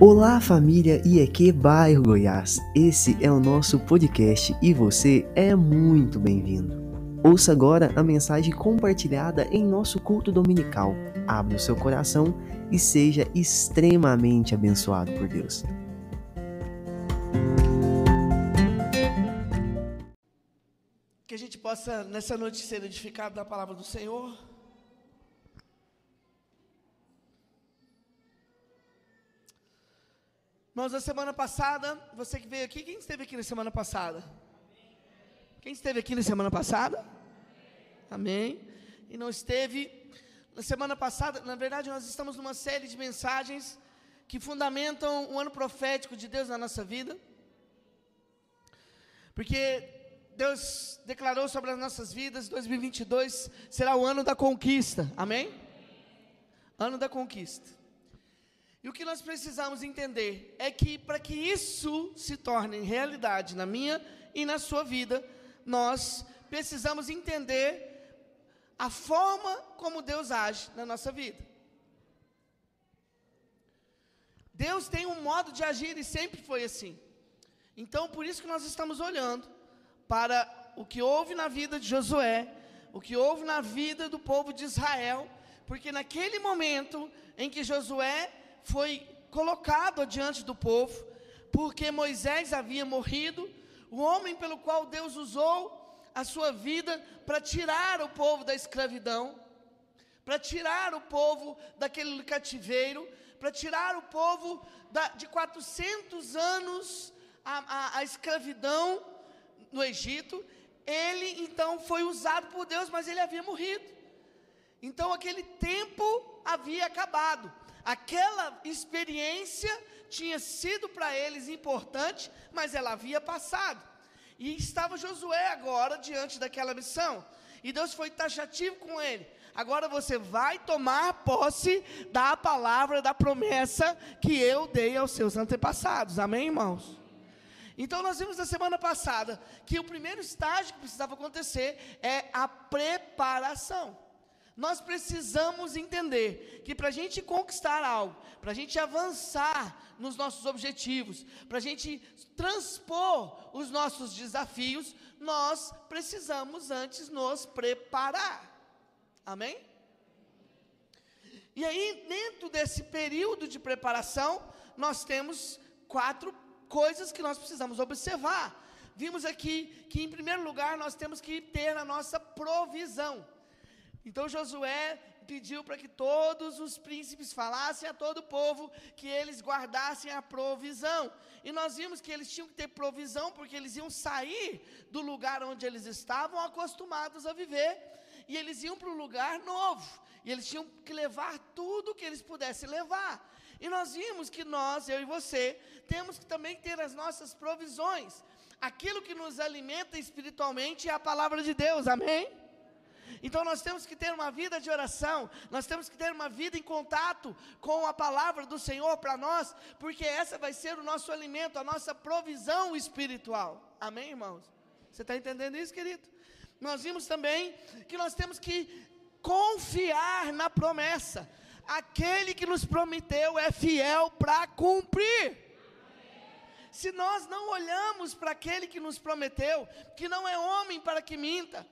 Olá família IEQ Bairro Goiás, esse é o nosso podcast e você é muito bem-vindo. Ouça agora a mensagem compartilhada em nosso culto dominical. Abra o seu coração e seja extremamente abençoado por Deus. Que a gente possa nessa noite ser edificado da palavra do Senhor. Irmãos, na semana passada, você que veio aqui, quem esteve aqui na semana passada? Quem esteve aqui na semana passada? Amém. E não esteve na semana passada, na verdade, nós estamos numa série de mensagens que fundamentam o ano profético de Deus na nossa vida. Porque Deus declarou sobre as nossas vidas, 2022 será o ano da conquista. Amém? Ano da conquista. E o que nós precisamos entender é que para que isso se torne realidade na minha e na sua vida, nós precisamos entender a forma como Deus age na nossa vida. Deus tem um modo de agir e sempre foi assim. Então, por isso que nós estamos olhando para o que houve na vida de Josué, o que houve na vida do povo de Israel, porque naquele momento em que Josué foi colocado diante do povo, porque Moisés havia morrido, o homem pelo qual Deus usou a sua vida para tirar o povo da escravidão, para tirar o povo daquele cativeiro, para tirar o povo da, de 400 anos a, a, a escravidão no Egito, ele então foi usado por Deus, mas ele havia morrido. Então aquele tempo havia acabado. Aquela experiência tinha sido para eles importante, mas ela havia passado. E estava Josué agora diante daquela missão. E Deus foi taxativo com ele. Agora você vai tomar posse da palavra, da promessa que eu dei aos seus antepassados. Amém, irmãos? Então nós vimos na semana passada que o primeiro estágio que precisava acontecer é a preparação. Nós precisamos entender que para a gente conquistar algo, para a gente avançar nos nossos objetivos, para a gente transpor os nossos desafios, nós precisamos antes nos preparar. Amém? E aí, dentro desse período de preparação, nós temos quatro coisas que nós precisamos observar. Vimos aqui que, em primeiro lugar, nós temos que ter a nossa provisão. Então Josué pediu para que todos os príncipes falassem a todo o povo que eles guardassem a provisão. E nós vimos que eles tinham que ter provisão porque eles iam sair do lugar onde eles estavam acostumados a viver e eles iam para um lugar novo. E eles tinham que levar tudo que eles pudessem levar. E nós vimos que nós, eu e você, temos que também ter as nossas provisões. Aquilo que nos alimenta espiritualmente é a palavra de Deus. Amém? Então nós temos que ter uma vida de oração, nós temos que ter uma vida em contato com a palavra do Senhor para nós, porque essa vai ser o nosso alimento, a nossa provisão espiritual. Amém, irmãos? Você está entendendo isso, querido? Nós vimos também que nós temos que confiar na promessa. Aquele que nos prometeu é fiel para cumprir. Se nós não olhamos para aquele que nos prometeu, que não é homem para que minta,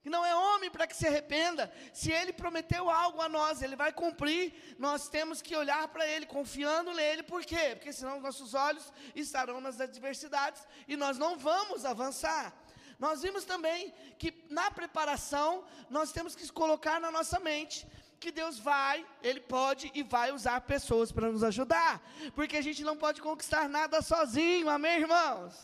que não é homem para que se arrependa. Se ele prometeu algo a nós, ele vai cumprir. Nós temos que olhar para ele, confiando nele. Por quê? Porque senão nossos olhos estarão nas adversidades e nós não vamos avançar. Nós vimos também que na preparação nós temos que colocar na nossa mente que Deus vai, Ele pode e vai usar pessoas para nos ajudar, porque a gente não pode conquistar nada sozinho, amém, irmãos?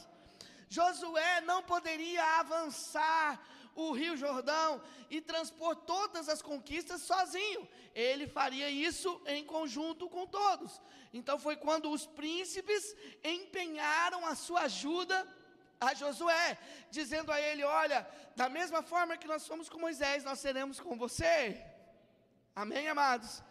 Josué não poderia avançar o Rio Jordão e transpor todas as conquistas sozinho. Ele faria isso em conjunto com todos. Então foi quando os príncipes empenharam a sua ajuda a Josué, dizendo a ele: Olha, da mesma forma que nós fomos com Moisés, nós seremos com você. Amém, amados?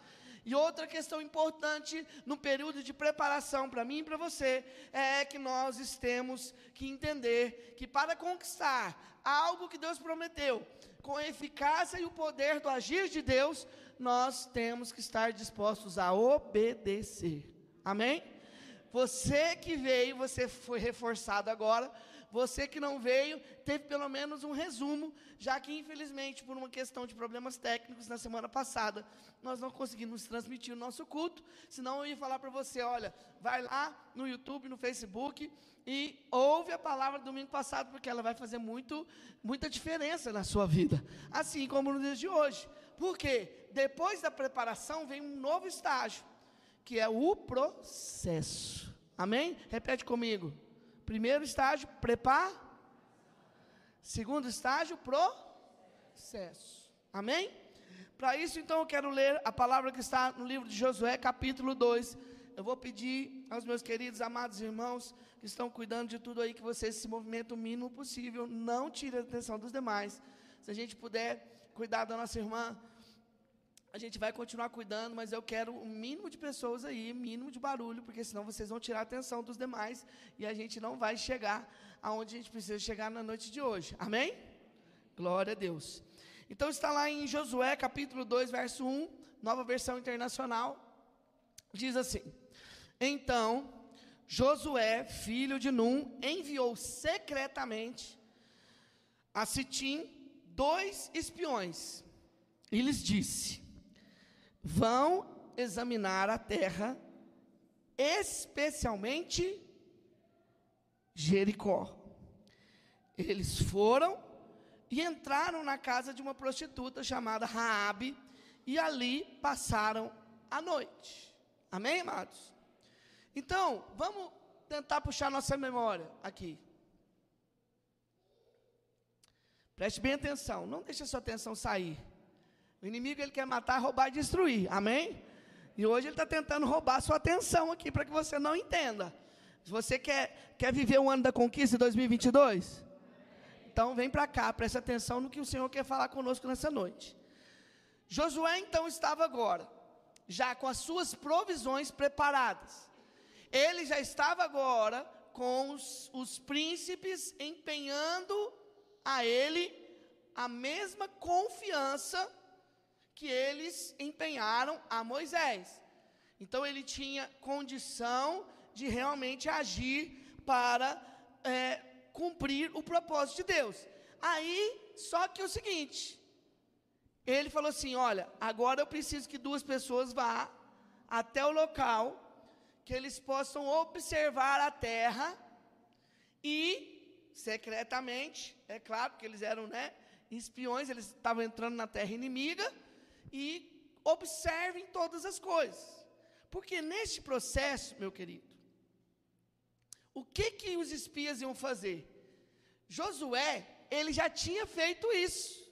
E outra questão importante no período de preparação para mim e para você é que nós temos que entender que para conquistar algo que Deus prometeu, com a eficácia e o poder do agir de Deus, nós temos que estar dispostos a obedecer. Amém? Você que veio, você foi reforçado agora. Você que não veio, teve pelo menos um resumo, já que infelizmente, por uma questão de problemas técnicos na semana passada, nós não conseguimos transmitir o nosso culto. Senão eu ia falar para você: olha, vai lá no YouTube, no Facebook e ouve a palavra do domingo passado, porque ela vai fazer muito, muita diferença na sua vida, assim como no dia de hoje. Porque depois da preparação vem um novo estágio, que é o processo. Amém? Repete comigo. Primeiro estágio, prepar. Segundo estágio, processo. Amém? Para isso, então, eu quero ler a palavra que está no livro de Josué, capítulo 2. Eu vou pedir aos meus queridos, amados irmãos, que estão cuidando de tudo aí, que vocês se movimentem o mínimo possível. Não tire a atenção dos demais. Se a gente puder cuidar da nossa irmã, a gente vai continuar cuidando, mas eu quero o um mínimo de pessoas aí, mínimo de barulho, porque senão vocês vão tirar a atenção dos demais e a gente não vai chegar aonde a gente precisa chegar na noite de hoje. Amém? Glória a Deus. Então está lá em Josué, capítulo 2, verso 1, nova versão internacional. Diz assim: Então Josué, filho de Num, enviou secretamente a Sitim dois espiões e lhes disse: vão examinar a terra, especialmente Jericó. Eles foram e entraram na casa de uma prostituta chamada Raabe e ali passaram a noite. Amém, amados? Então, vamos tentar puxar nossa memória aqui. Preste bem atenção, não deixe a sua atenção sair. O inimigo ele quer matar, roubar e destruir. Amém? E hoje ele está tentando roubar a sua atenção aqui para que você não entenda. Se você quer, quer viver o ano da conquista em 2022, então vem para cá, preste atenção no que o Senhor quer falar conosco nessa noite. Josué então estava agora, já com as suas provisões preparadas. Ele já estava agora com os, os príncipes empenhando a ele a mesma confiança que eles empenharam a Moisés. Então ele tinha condição de realmente agir para é, cumprir o propósito de Deus. Aí, só que é o seguinte, ele falou assim: olha, agora eu preciso que duas pessoas vá até o local, que eles possam observar a terra e, secretamente, é claro, que eles eram né, espiões, eles estavam entrando na terra inimiga, e observem todas as coisas. Porque neste processo, meu querido, o que que os espias iam fazer? Josué, ele já tinha feito isso.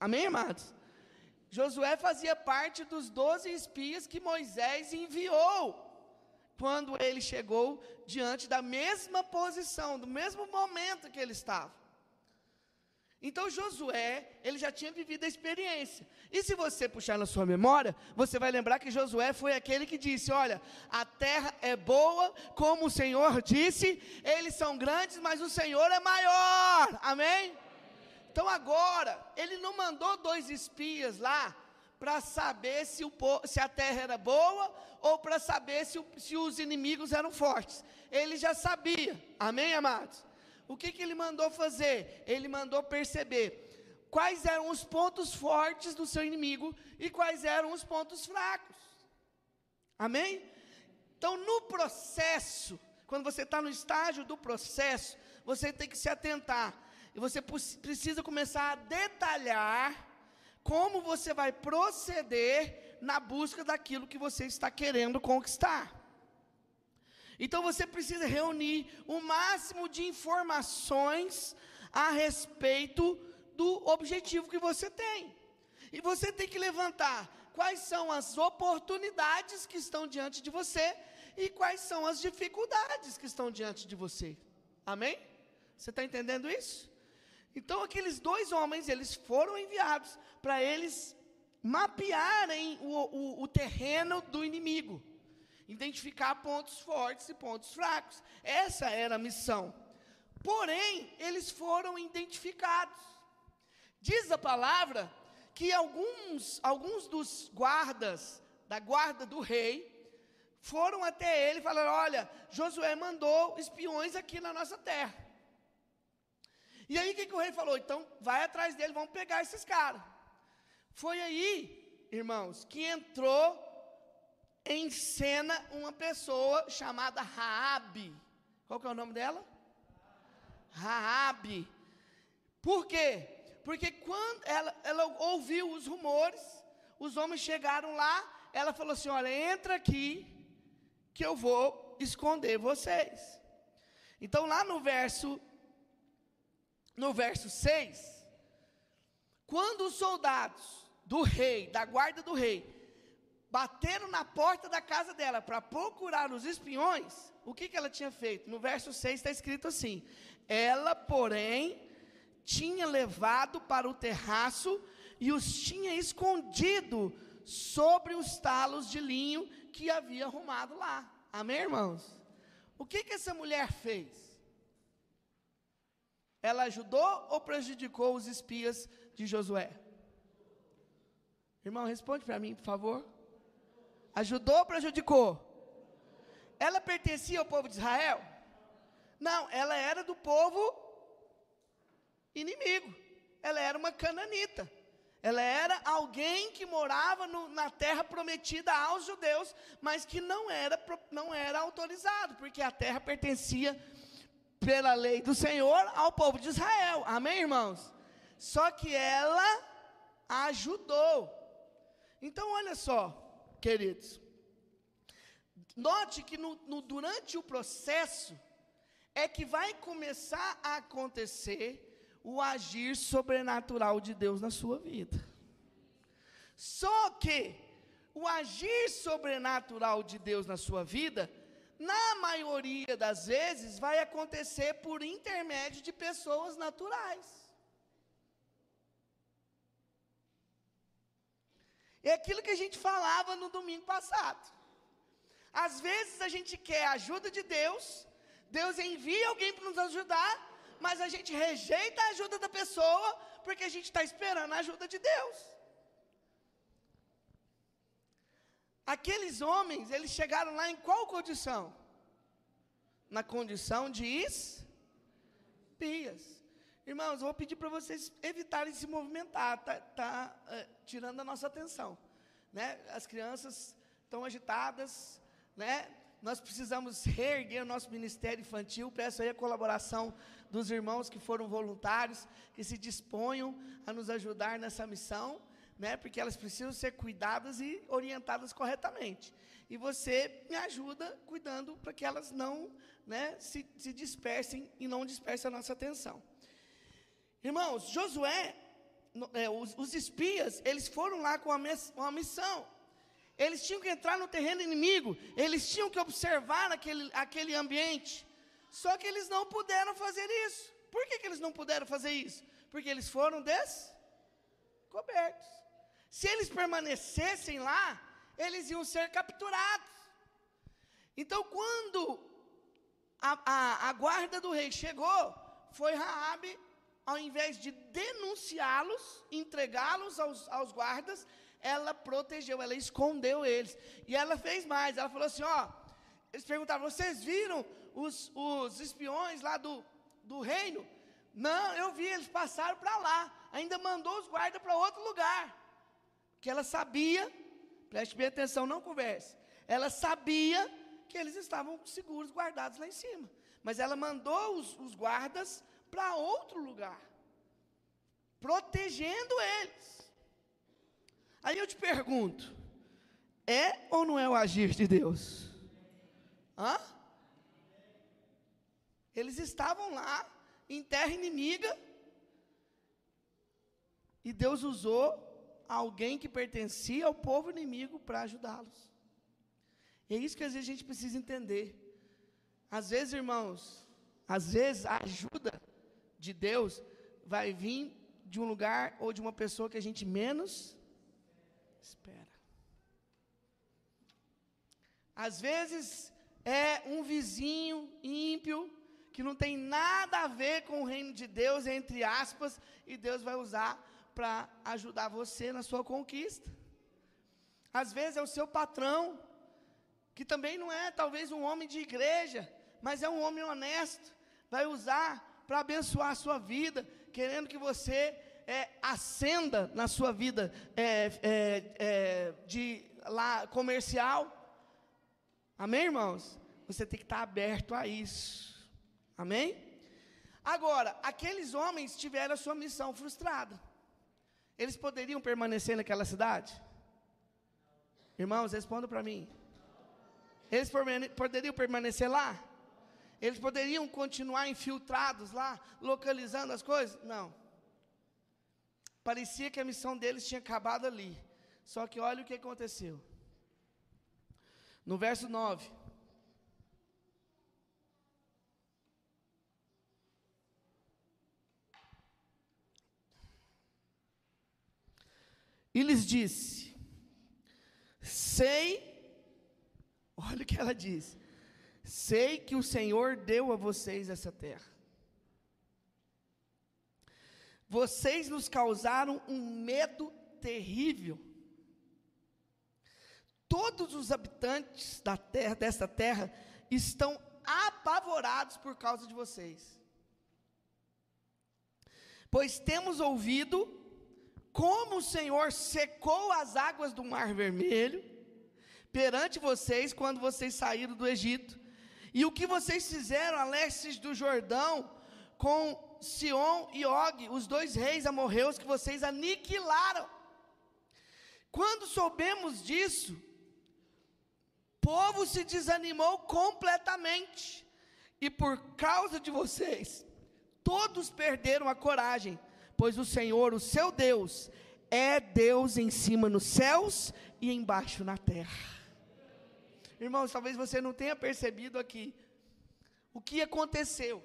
Amém, amados? Josué fazia parte dos doze espias que Moisés enviou quando ele chegou diante da mesma posição, do mesmo momento que ele estava. Então Josué, ele já tinha vivido a experiência. E se você puxar na sua memória, você vai lembrar que Josué foi aquele que disse: Olha, a terra é boa, como o Senhor disse, eles são grandes, mas o Senhor é maior. Amém? Então agora, ele não mandou dois espias lá para saber se, o, se, a terra era boa ou para saber se, se os inimigos eram fortes. Ele já sabia. Amém, amados? O que, que ele mandou fazer? Ele mandou perceber quais eram os pontos fortes do seu inimigo e quais eram os pontos fracos. Amém? Então, no processo, quando você está no estágio do processo, você tem que se atentar. E você precisa começar a detalhar como você vai proceder na busca daquilo que você está querendo conquistar. Então você precisa reunir o máximo de informações a respeito do objetivo que você tem. E você tem que levantar quais são as oportunidades que estão diante de você e quais são as dificuldades que estão diante de você. Amém? Você está entendendo isso? Então aqueles dois homens, eles foram enviados para eles mapearem o, o, o terreno do inimigo identificar pontos fortes e pontos fracos. Essa era a missão. Porém, eles foram identificados. Diz a palavra que alguns, alguns dos guardas da guarda do rei foram até ele e falaram: Olha, Josué mandou espiões aqui na nossa terra. E aí o que, que o rei falou? Então vai atrás dele, vamos pegar esses caras. Foi aí, irmãos, que entrou em cena uma pessoa chamada Raabe. Qual que é o nome dela? Raabe. Por quê? Porque quando ela, ela ouviu os rumores, os homens chegaram lá, ela falou assim: Olha, entra aqui, que eu vou esconder vocês. Então, lá no verso, no verso 6, quando os soldados do rei, da guarda do rei, bateram na porta da casa dela para procurar os espiões, o que, que ela tinha feito? No verso 6 está escrito assim: Ela, porém, tinha levado para o terraço e os tinha escondido sobre os talos de linho que havia arrumado lá. Amém, irmãos? O que, que essa mulher fez? Ela ajudou ou prejudicou os espias de Josué? Irmão, responde para mim, por favor. Ajudou ou prejudicou? Ela pertencia ao povo de Israel? Não, ela era do povo inimigo. Ela era uma cananita. Ela era alguém que morava no, na terra prometida aos judeus, mas que não era, não era autorizado, porque a terra pertencia, pela lei do Senhor, ao povo de Israel. Amém, irmãos? Só que ela ajudou. Então, olha só, queridos. Note que no, no, durante o processo é que vai começar a acontecer o agir sobrenatural de Deus na sua vida. Só que o agir sobrenatural de Deus na sua vida, na maioria das vezes, vai acontecer por intermédio de pessoas naturais. É aquilo que a gente falava no domingo passado. Às vezes a gente quer a ajuda de Deus, Deus envia alguém para nos ajudar, mas a gente rejeita a ajuda da pessoa porque a gente está esperando a ajuda de Deus. Aqueles homens, eles chegaram lá em qual condição? Na condição de espias. Irmãos, vou pedir para vocês evitarem se movimentar, tá, tá uh, tirando a nossa atenção, né? As crianças estão agitadas, né? Nós precisamos reerguer o nosso ministério infantil. Peço aí a colaboração dos irmãos que foram voluntários, que se disponham a nos ajudar nessa missão, né? Porque elas precisam ser cuidadas e orientadas corretamente. E você me ajuda cuidando para que elas não, né, se, se dispersem e não dispersem a nossa atenção. Irmãos, Josué, é, os, os, espias, eles foram lá com uma, missão. Eles tinham que entrar no terreno inimigo, eles tinham que observar aquele, aquele ambiente. Só que eles não puderam fazer isso. Por que, que eles não puderam fazer isso? Porque eles foram descobertos. Se eles permanecessem lá, eles iam ser capturados. Então, quando a, a, a guarda do rei chegou, foi Raabe, ao invés de denunciá-los, entregá-los aos, aos guardas, ela protegeu, ela escondeu eles. E ela fez mais, ela falou assim: ó, eles perguntaram, vocês viram os, os espiões lá do, do reino? Não, eu vi, eles passaram para lá. Ainda mandou os guardas para outro lugar. Que ela sabia, preste bem atenção, não converse. Ela sabia que eles estavam seguros, guardados lá em cima. Mas ela mandou os, os guardas para outro lugar, protegendo eles. Aí eu te pergunto: é ou não é o agir de Deus? Hã? Eles estavam lá, em terra inimiga, e Deus usou alguém que pertencia ao povo inimigo para ajudá-los. E é isso que às vezes a gente precisa entender. Às vezes, irmãos, às vezes a ajuda de Deus vai vir de um lugar ou de uma pessoa que a gente menos espera. Às vezes é um vizinho ímpio que não tem nada a ver com o reino de Deus, entre aspas, e Deus vai usar para ajudar você na sua conquista. Às vezes é o seu patrão que também não é talvez um homem de igreja, mas é um homem honesto, vai usar para abençoar a sua vida, querendo que você é, ascenda na sua vida é, é, é, de lá comercial. Amém, irmãos? Você tem que estar aberto a isso. Amém? Agora, aqueles homens tiveram a sua missão frustrada. Eles poderiam permanecer naquela cidade? Irmãos, respondam para mim. Eles poderiam permanecer lá? Eles poderiam continuar infiltrados lá, localizando as coisas? Não. Parecia que a missão deles tinha acabado ali. Só que olha o que aconteceu. No verso 9. E lhes disse: Sei, olha o que ela diz: Sei que o Senhor deu a vocês essa terra. Vocês nos causaram um medo terrível. Todos os habitantes da terra, dessa terra estão apavorados por causa de vocês. Pois temos ouvido como o Senhor secou as águas do Mar Vermelho perante vocês quando vocês saíram do Egito, e o que vocês fizeram a leste do Jordão com Sion e Og, os dois reis amorreus que vocês aniquilaram. Quando soubemos disso, o povo se desanimou completamente, e por causa de vocês, todos perderam a coragem, pois o Senhor, o seu Deus, é Deus em cima nos céus e embaixo na terra. Irmãos, talvez você não tenha percebido aqui o que aconteceu.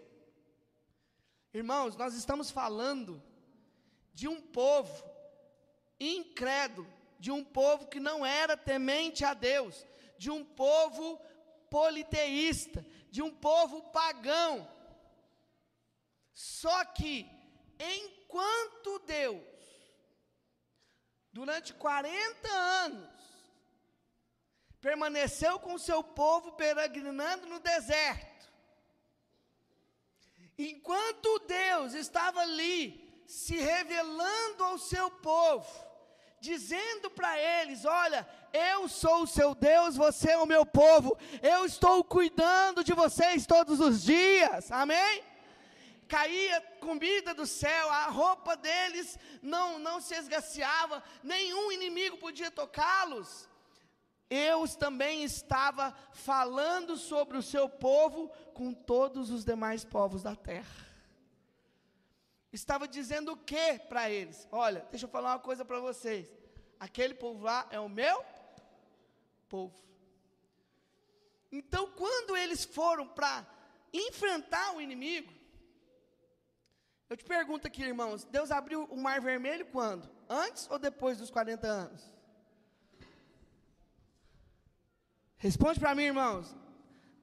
Irmãos, nós estamos falando de um povo incrédulo, de um povo que não era temente a Deus, de um povo politeísta, de um povo pagão. Só que, enquanto Deus, durante 40 anos, permaneceu com o seu povo peregrinando no deserto, Enquanto Deus estava ali, se revelando ao seu povo, dizendo para eles: Olha, eu sou o seu Deus, você é o meu povo, eu estou cuidando de vocês todos os dias, amém? Caía comida do céu, a roupa deles não, não se esgaciava, nenhum inimigo podia tocá-los. Eu também estava falando sobre o seu povo com todos os demais povos da terra. Estava dizendo o que para eles? Olha, deixa eu falar uma coisa para vocês. Aquele povo lá é o meu povo. Então, quando eles foram para enfrentar o inimigo, eu te pergunto aqui, irmãos, Deus abriu o mar vermelho quando? Antes ou depois dos 40 anos? Responde para mim, irmãos.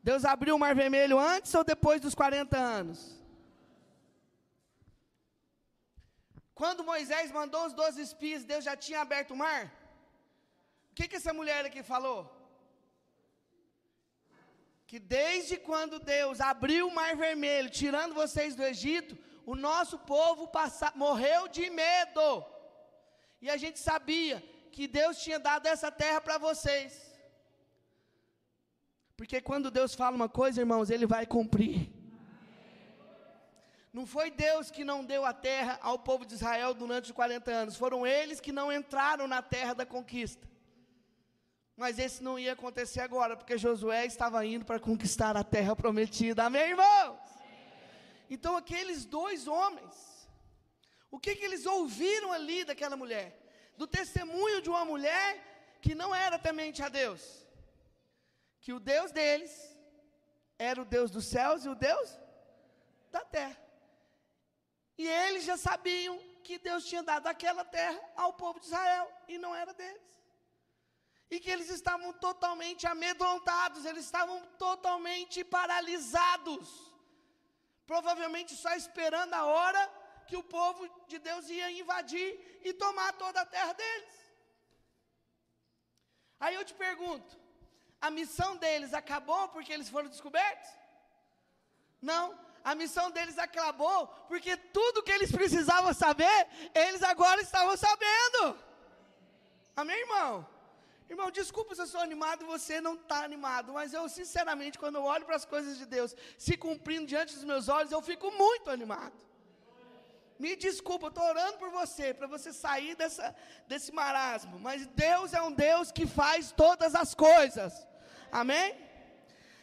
Deus abriu o mar vermelho antes ou depois dos 40 anos? Quando Moisés mandou os 12 espias, Deus já tinha aberto o mar? O que, que essa mulher aqui falou? Que desde quando Deus abriu o mar vermelho, tirando vocês do Egito, o nosso povo passa, morreu de medo. E a gente sabia que Deus tinha dado essa terra para vocês. Porque quando Deus fala uma coisa, irmãos, Ele vai cumprir. Não foi Deus que não deu a terra ao povo de Israel durante os 40 anos, foram eles que não entraram na terra da conquista. Mas esse não ia acontecer agora, porque Josué estava indo para conquistar a terra prometida. Amém, irmãos? Então, aqueles dois homens, o que, que eles ouviram ali daquela mulher? Do testemunho de uma mulher que não era temente a Deus que o Deus deles era o Deus dos céus e o Deus da terra. E eles já sabiam que Deus tinha dado aquela terra ao povo de Israel e não era deles. E que eles estavam totalmente amedrontados, eles estavam totalmente paralisados. Provavelmente só esperando a hora que o povo de Deus ia invadir e tomar toda a terra deles. Aí eu te pergunto: a missão deles acabou porque eles foram descobertos? Não, a missão deles acabou porque tudo que eles precisavam saber, eles agora estavam sabendo. Amém, irmão? Irmão, desculpa se eu sou animado e você não está animado, mas eu, sinceramente, quando eu olho para as coisas de Deus se cumprindo diante dos meus olhos, eu fico muito animado. Me desculpa, eu estou orando por você, para você sair dessa, desse marasmo, mas Deus é um Deus que faz todas as coisas. Amém?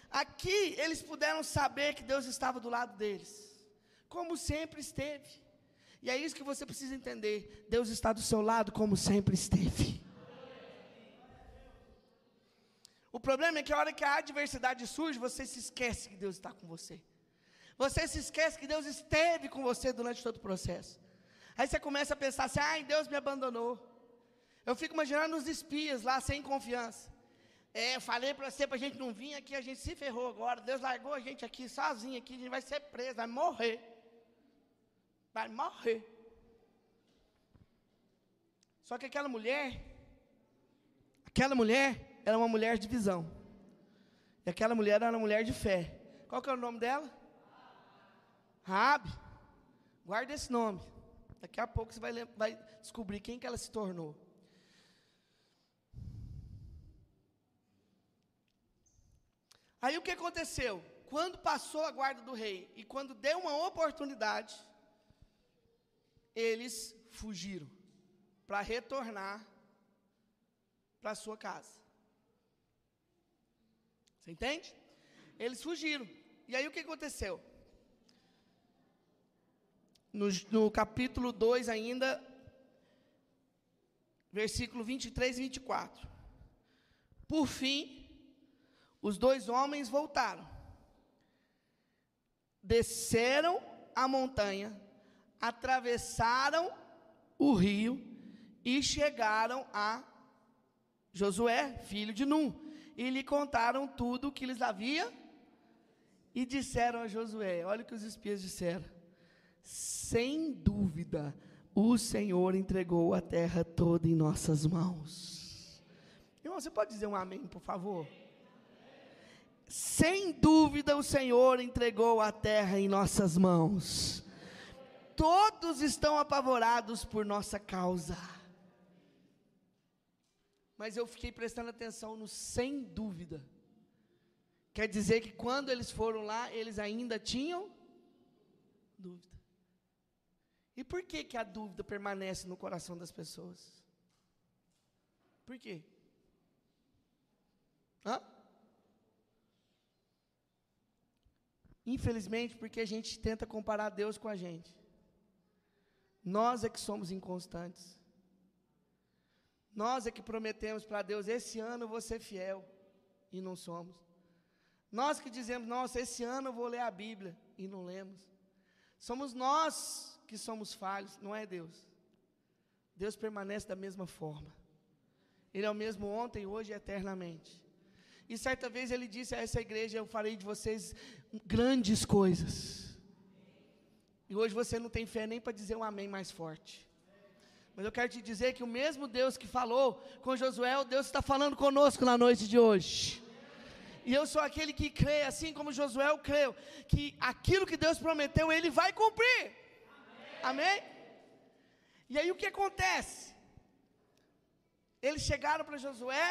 Aqui eles puderam saber que Deus estava do lado deles, como sempre esteve. E é isso que você precisa entender: Deus está do seu lado, como sempre esteve. O problema é que a hora que a adversidade surge, você se esquece que Deus está com você. Você se esquece que Deus esteve com você durante todo o processo. Aí você começa a pensar assim: ai, Deus me abandonou. Eu fico imaginando os espias lá, sem confiança. É, eu falei para você para a gente não vir aqui, a gente se ferrou agora. Deus largou a gente aqui, sozinho aqui, a gente vai ser preso, vai morrer. Vai morrer. Só que aquela mulher, aquela mulher, era uma mulher de visão. E aquela mulher era uma mulher de fé. Qual que é o nome dela? Rabi. Guarda esse nome. Daqui a pouco você vai, vai descobrir quem que ela se tornou. Aí o que aconteceu? Quando passou a guarda do rei e quando deu uma oportunidade, eles fugiram para retornar para sua casa. Você entende? Eles fugiram. E aí o que aconteceu? No, no capítulo 2 ainda, versículo 23 e 24. Por fim, os dois homens voltaram, desceram a montanha, atravessaram o rio e chegaram a Josué, filho de Num, e lhe contaram tudo o que lhes havia e disseram a Josué: Olha o que os espias disseram. Sem dúvida, o Senhor entregou a terra toda em nossas mãos. Irmão, você pode dizer um amém, por favor? Sem dúvida, o Senhor entregou a terra em nossas mãos. Todos estão apavorados por nossa causa. Mas eu fiquei prestando atenção no sem dúvida. Quer dizer que quando eles foram lá, eles ainda tinham dúvida. E por que, que a dúvida permanece no coração das pessoas? Por quê? Hã? Infelizmente, porque a gente tenta comparar Deus com a gente. Nós é que somos inconstantes. Nós é que prometemos para Deus: esse ano eu vou ser fiel, e não somos. Nós que dizemos: nossa, esse ano eu vou ler a Bíblia, e não lemos. Somos nós que somos falhos, não é Deus. Deus permanece da mesma forma. Ele é o mesmo ontem, hoje e eternamente. E certa vez ele disse a essa igreja: Eu farei de vocês grandes coisas. E hoje você não tem fé nem para dizer um amém mais forte. Mas eu quero te dizer que o mesmo Deus que falou com Josué, o Deus está falando conosco na noite de hoje. E eu sou aquele que crê, assim como Josué eu creio, que aquilo que Deus prometeu, Ele vai cumprir. Amém? Amém? E aí o que acontece? Eles chegaram para Josué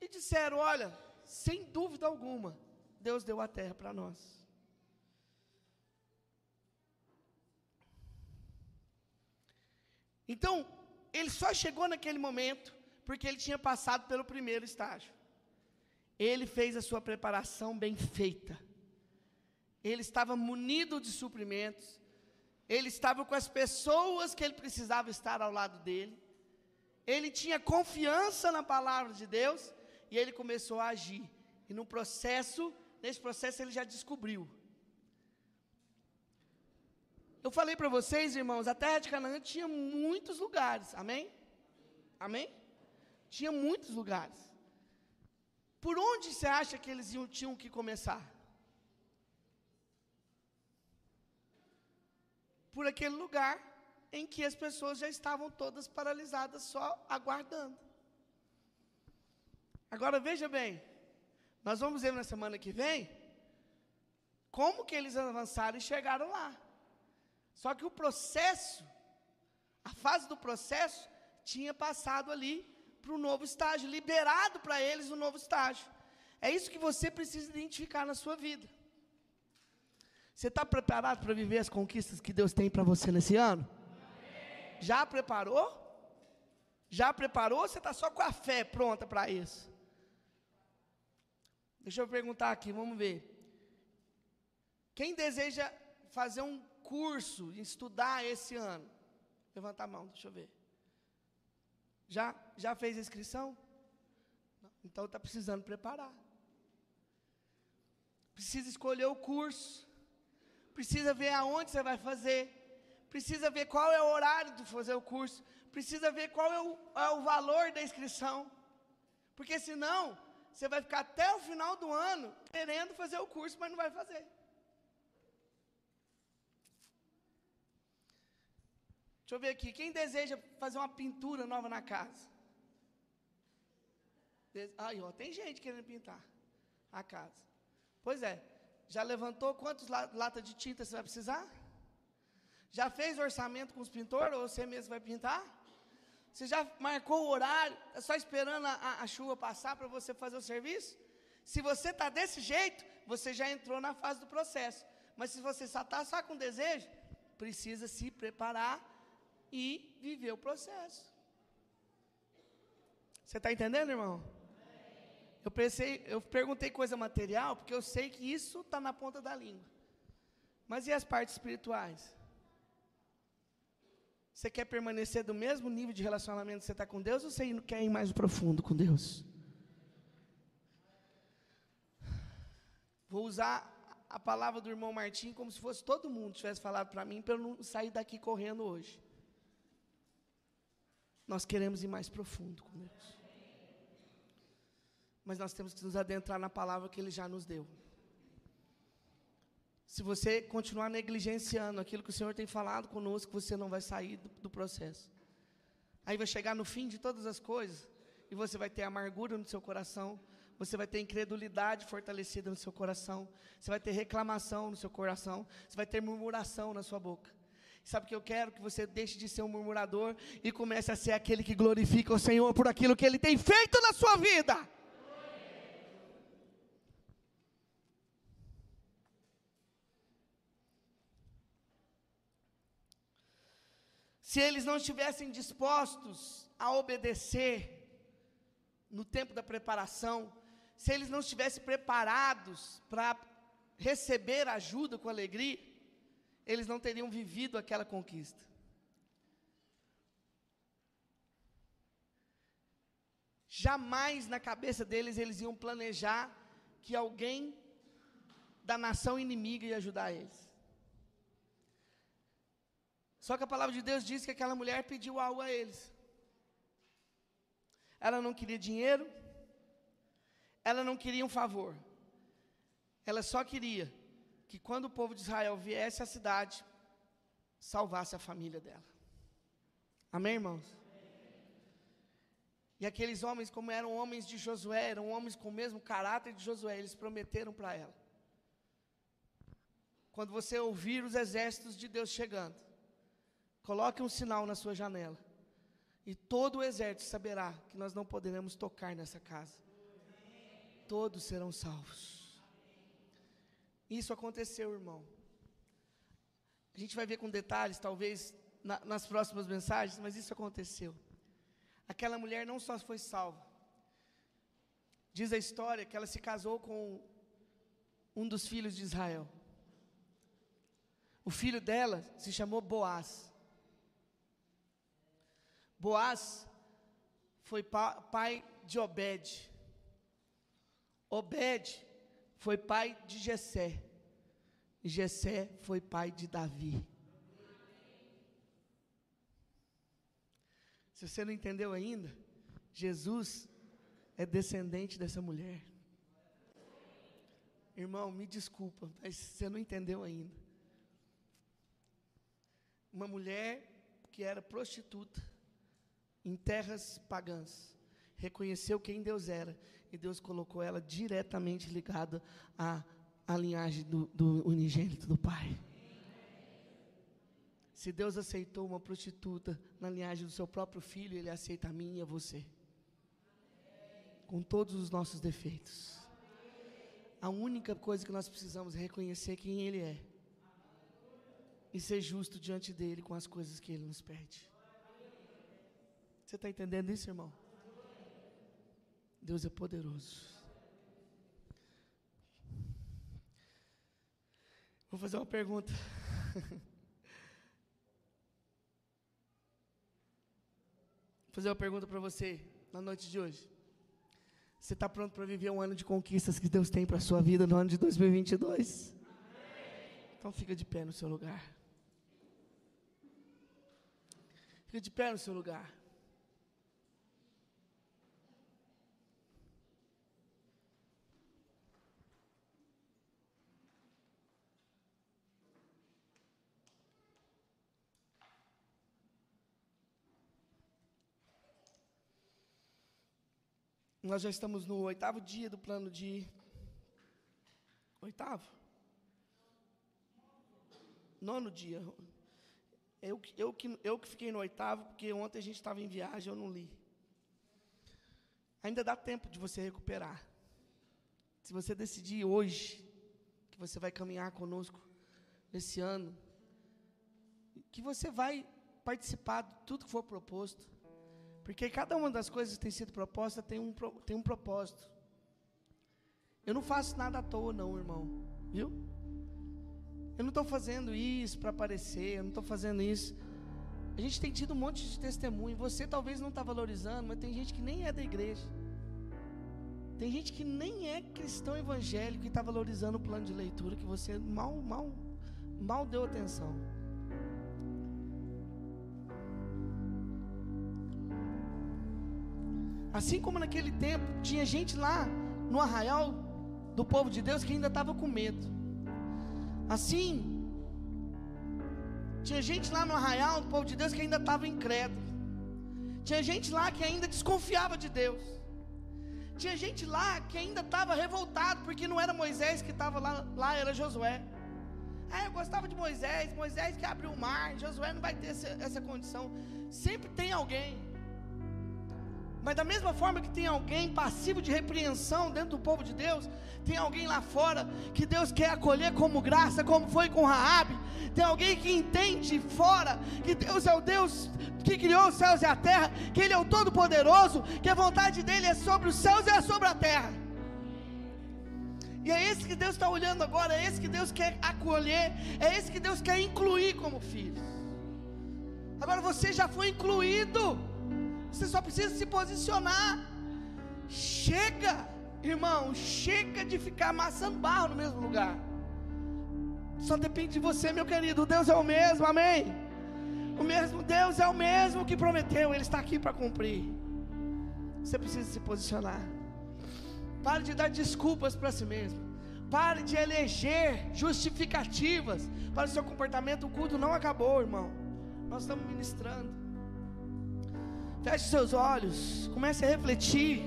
e disseram: Olha, sem dúvida alguma, Deus deu a terra para nós. Então, ele só chegou naquele momento porque ele tinha passado pelo primeiro estágio. Ele fez a sua preparação bem feita. Ele estava munido de suprimentos. Ele estava com as pessoas que ele precisava estar ao lado dele. Ele tinha confiança na palavra de Deus e ele começou a agir. E no processo, nesse processo ele já descobriu. Eu falei para vocês, irmãos, a terra de Canaã tinha muitos lugares. Amém? Amém? Tinha muitos lugares. Por onde você acha que eles iam, tinham que começar? Por aquele lugar em que as pessoas já estavam todas paralisadas, só aguardando. Agora veja bem, Nós vamos ver na semana que vem como que eles avançaram e chegaram lá. Só que o processo, a fase do processo, tinha passado ali para o novo estágio, liberado para eles o novo estágio. É isso que você precisa identificar na sua vida. Você está preparado para viver as conquistas que Deus tem para você nesse ano? Já preparou? Já preparou? Você está só com a fé pronta para isso? Deixa eu perguntar aqui, vamos ver. Quem deseja fazer um curso, estudar esse ano? Levanta a mão, deixa eu ver. Já, já fez a inscrição? Então está precisando preparar. Precisa escolher o curso. Precisa ver aonde você vai fazer. Precisa ver qual é o horário de fazer o curso. Precisa ver qual é o, é o valor da inscrição. Porque senão, você vai ficar até o final do ano querendo fazer o curso, mas não vai fazer. Deixa eu ver aqui. Quem deseja fazer uma pintura nova na casa? Aí, ó, tem gente querendo pintar a casa. Pois é. Já levantou quantos latas de tinta você vai precisar? Já fez orçamento com os pintores ou você mesmo vai pintar? Você já marcou o horário? Está só esperando a, a chuva passar para você fazer o serviço? Se você está desse jeito, você já entrou na fase do processo. Mas se você só está só com desejo, precisa se preparar e viver o processo. Você está entendendo, irmão? Eu, pensei, eu perguntei coisa material, porque eu sei que isso está na ponta da língua. Mas e as partes espirituais? Você quer permanecer do mesmo nível de relacionamento que você está com Deus ou você quer ir mais profundo com Deus? Vou usar a palavra do irmão Martim como se fosse todo mundo tivesse falado para mim, para eu não sair daqui correndo hoje. Nós queremos ir mais profundo com Deus. Mas nós temos que nos adentrar na palavra que Ele já nos deu. Se você continuar negligenciando aquilo que o Senhor tem falado conosco, você não vai sair do, do processo. Aí vai chegar no fim de todas as coisas, e você vai ter amargura no seu coração, você vai ter incredulidade fortalecida no seu coração, você vai ter reclamação no seu coração, você vai ter murmuração na sua boca. Sabe o que eu quero? Que você deixe de ser um murmurador e comece a ser aquele que glorifica o Senhor por aquilo que Ele tem feito na sua vida. Se eles não estivessem dispostos a obedecer no tempo da preparação, se eles não estivessem preparados para receber ajuda com alegria, eles não teriam vivido aquela conquista. Jamais na cabeça deles eles iam planejar que alguém da nação inimiga ia ajudar eles. Só que a palavra de Deus diz que aquela mulher pediu algo a eles. Ela não queria dinheiro, ela não queria um favor. Ela só queria que quando o povo de Israel viesse à cidade, salvasse a família dela. Amém, irmãos? E aqueles homens, como eram homens de Josué, eram homens com o mesmo caráter de Josué, eles prometeram para ela. Quando você ouvir os exércitos de Deus chegando, coloque um sinal na sua janela, e todo o exército saberá que nós não poderemos tocar nessa casa. Todos serão salvos. Isso aconteceu, irmão. A gente vai ver com detalhes, talvez, na, nas próximas mensagens, mas isso aconteceu. Aquela mulher não só foi salva. Diz a história que ela se casou com um dos filhos de Israel. O filho dela se chamou Boaz. Boaz foi pai de Obed. Obed foi pai de Jessé. Jessé foi pai de Davi. Se você não entendeu ainda, Jesus é descendente dessa mulher. Irmão, me desculpa, mas você não entendeu ainda. Uma mulher que era prostituta em terras pagãs, reconheceu quem Deus era e Deus colocou ela diretamente ligada à, à linhagem do, do unigênito do Pai. Se Deus aceitou uma prostituta na linhagem do seu próprio filho, Ele aceita a mim e a você. Com todos os nossos defeitos. A única coisa que nós precisamos é reconhecer quem Ele é. E ser justo diante dEle com as coisas que Ele nos pede. Você está entendendo isso, irmão? Deus é poderoso. Vou fazer uma pergunta. Vou fazer uma pergunta para você na noite de hoje. Você está pronto para viver um ano de conquistas que Deus tem para a sua vida no ano de 2022? Então fica de pé no seu lugar. Fica de pé no seu lugar. Nós já estamos no oitavo dia do plano de. Oitavo? Nono dia. Eu, eu, eu que fiquei no oitavo, porque ontem a gente estava em viagem, eu não li. Ainda dá tempo de você recuperar. Se você decidir hoje que você vai caminhar conosco nesse ano, que você vai participar de tudo que for proposto, porque cada uma das coisas que tem sido proposta tem um, tem um propósito. Eu não faço nada à toa, não, irmão. Viu? Eu não estou fazendo isso para aparecer, eu não estou fazendo isso. A gente tem tido um monte de testemunho. Você talvez não está valorizando, mas tem gente que nem é da igreja. Tem gente que nem é cristão evangélico e está valorizando o plano de leitura que você mal, mal, mal deu atenção. Assim como naquele tempo tinha gente lá no arraial do povo de Deus que ainda estava com medo. Assim, tinha gente lá no arraial do povo de Deus que ainda estava incrédulo. Tinha gente lá que ainda desconfiava de Deus. Tinha gente lá que ainda estava revoltado porque não era Moisés que estava lá, lá era Josué. Ah, eu gostava de Moisés, Moisés que abriu o mar, Josué não vai ter essa, essa condição. Sempre tem alguém mas da mesma forma que tem alguém passivo de repreensão dentro do povo de Deus, tem alguém lá fora que Deus quer acolher como graça, como foi com Raabe. Tem alguém que entende fora que Deus é o Deus que criou os céus e a terra, que Ele é o Todo-Poderoso, que a vontade dele é sobre os céus e é sobre a terra. E é esse que Deus está olhando agora, é esse que Deus quer acolher, é esse que Deus quer incluir como filho. Agora você já foi incluído. Você só precisa se posicionar. Chega, irmão, chega de ficar amassando barro no mesmo lugar. Só depende de você, meu querido. Deus é o mesmo, amém? O mesmo Deus é o mesmo que prometeu, Ele está aqui para cumprir. Você precisa se posicionar. Pare de dar desculpas para si mesmo. Pare de eleger justificativas para o seu comportamento. O culto não acabou, irmão. Nós estamos ministrando. Feche seus olhos, comece a refletir.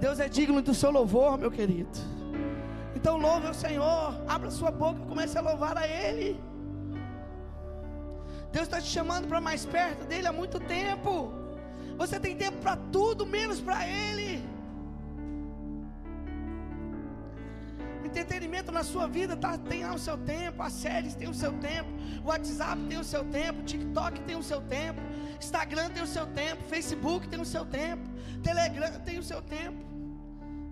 Deus é digno do seu louvor, meu querido. Então louve o Senhor, abra sua boca e comece a louvar a Ele. Deus está te chamando para mais perto dele há muito tempo. Você tem tempo para tudo, menos para Ele. Entretenimento na sua vida tá, tem lá o seu tempo, as séries têm o seu tempo, o WhatsApp tem o seu tempo, TikTok tem o seu tempo, Instagram tem o seu tempo, Facebook tem o seu tempo, Telegram tem o seu tempo.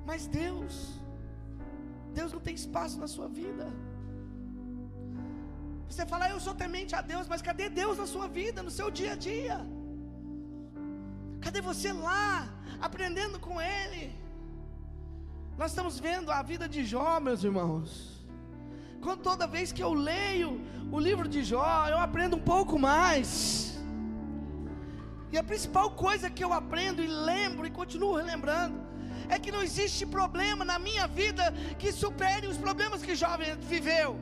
Mas Deus, Deus não tem espaço na sua vida. Você fala, eu sou temente a Deus, mas cadê Deus na sua vida, no seu dia a dia? Cadê você lá, aprendendo com Ele? Nós estamos vendo a vida de Jó, meus irmãos. Quando toda vez que eu leio o livro de Jó, eu aprendo um pouco mais. E a principal coisa que eu aprendo e lembro e continuo relembrando é que não existe problema na minha vida que supere os problemas que Jó viveu.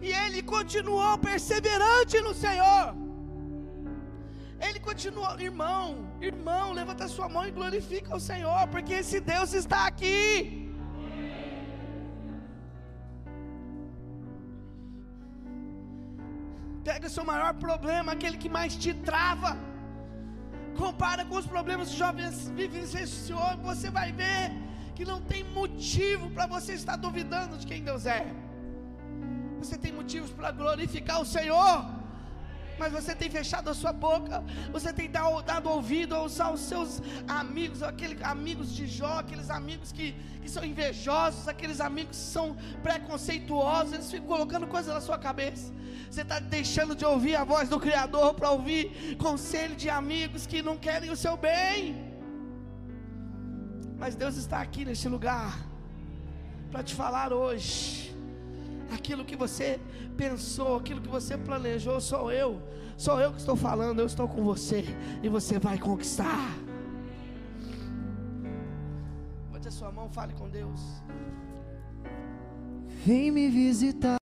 E ele continuou perseverante no Senhor. Ele continua, irmão, irmão, levanta sua mão e glorifica o Senhor, porque esse Deus está aqui. Pega o seu maior problema, aquele que mais te trava. Compara com os problemas que jovens vivenciou, você vai ver que não tem motivo para você estar duvidando de quem Deus é. Você tem motivos para glorificar o Senhor mas você tem fechado a sua boca, você tem dado ouvido aos, aos seus amigos, aqueles amigos de Jó, aqueles amigos que, que são invejosos, aqueles amigos que são preconceituosos, eles ficam colocando coisas na sua cabeça. Você está deixando de ouvir a voz do Criador para ouvir conselho de amigos que não querem o seu bem. Mas Deus está aqui neste lugar para te falar hoje aquilo que você pensou, aquilo que você planejou, sou eu, sou eu que estou falando, eu estou com você e você vai conquistar. Bote a sua mão, fale com Deus. Vem me visitar.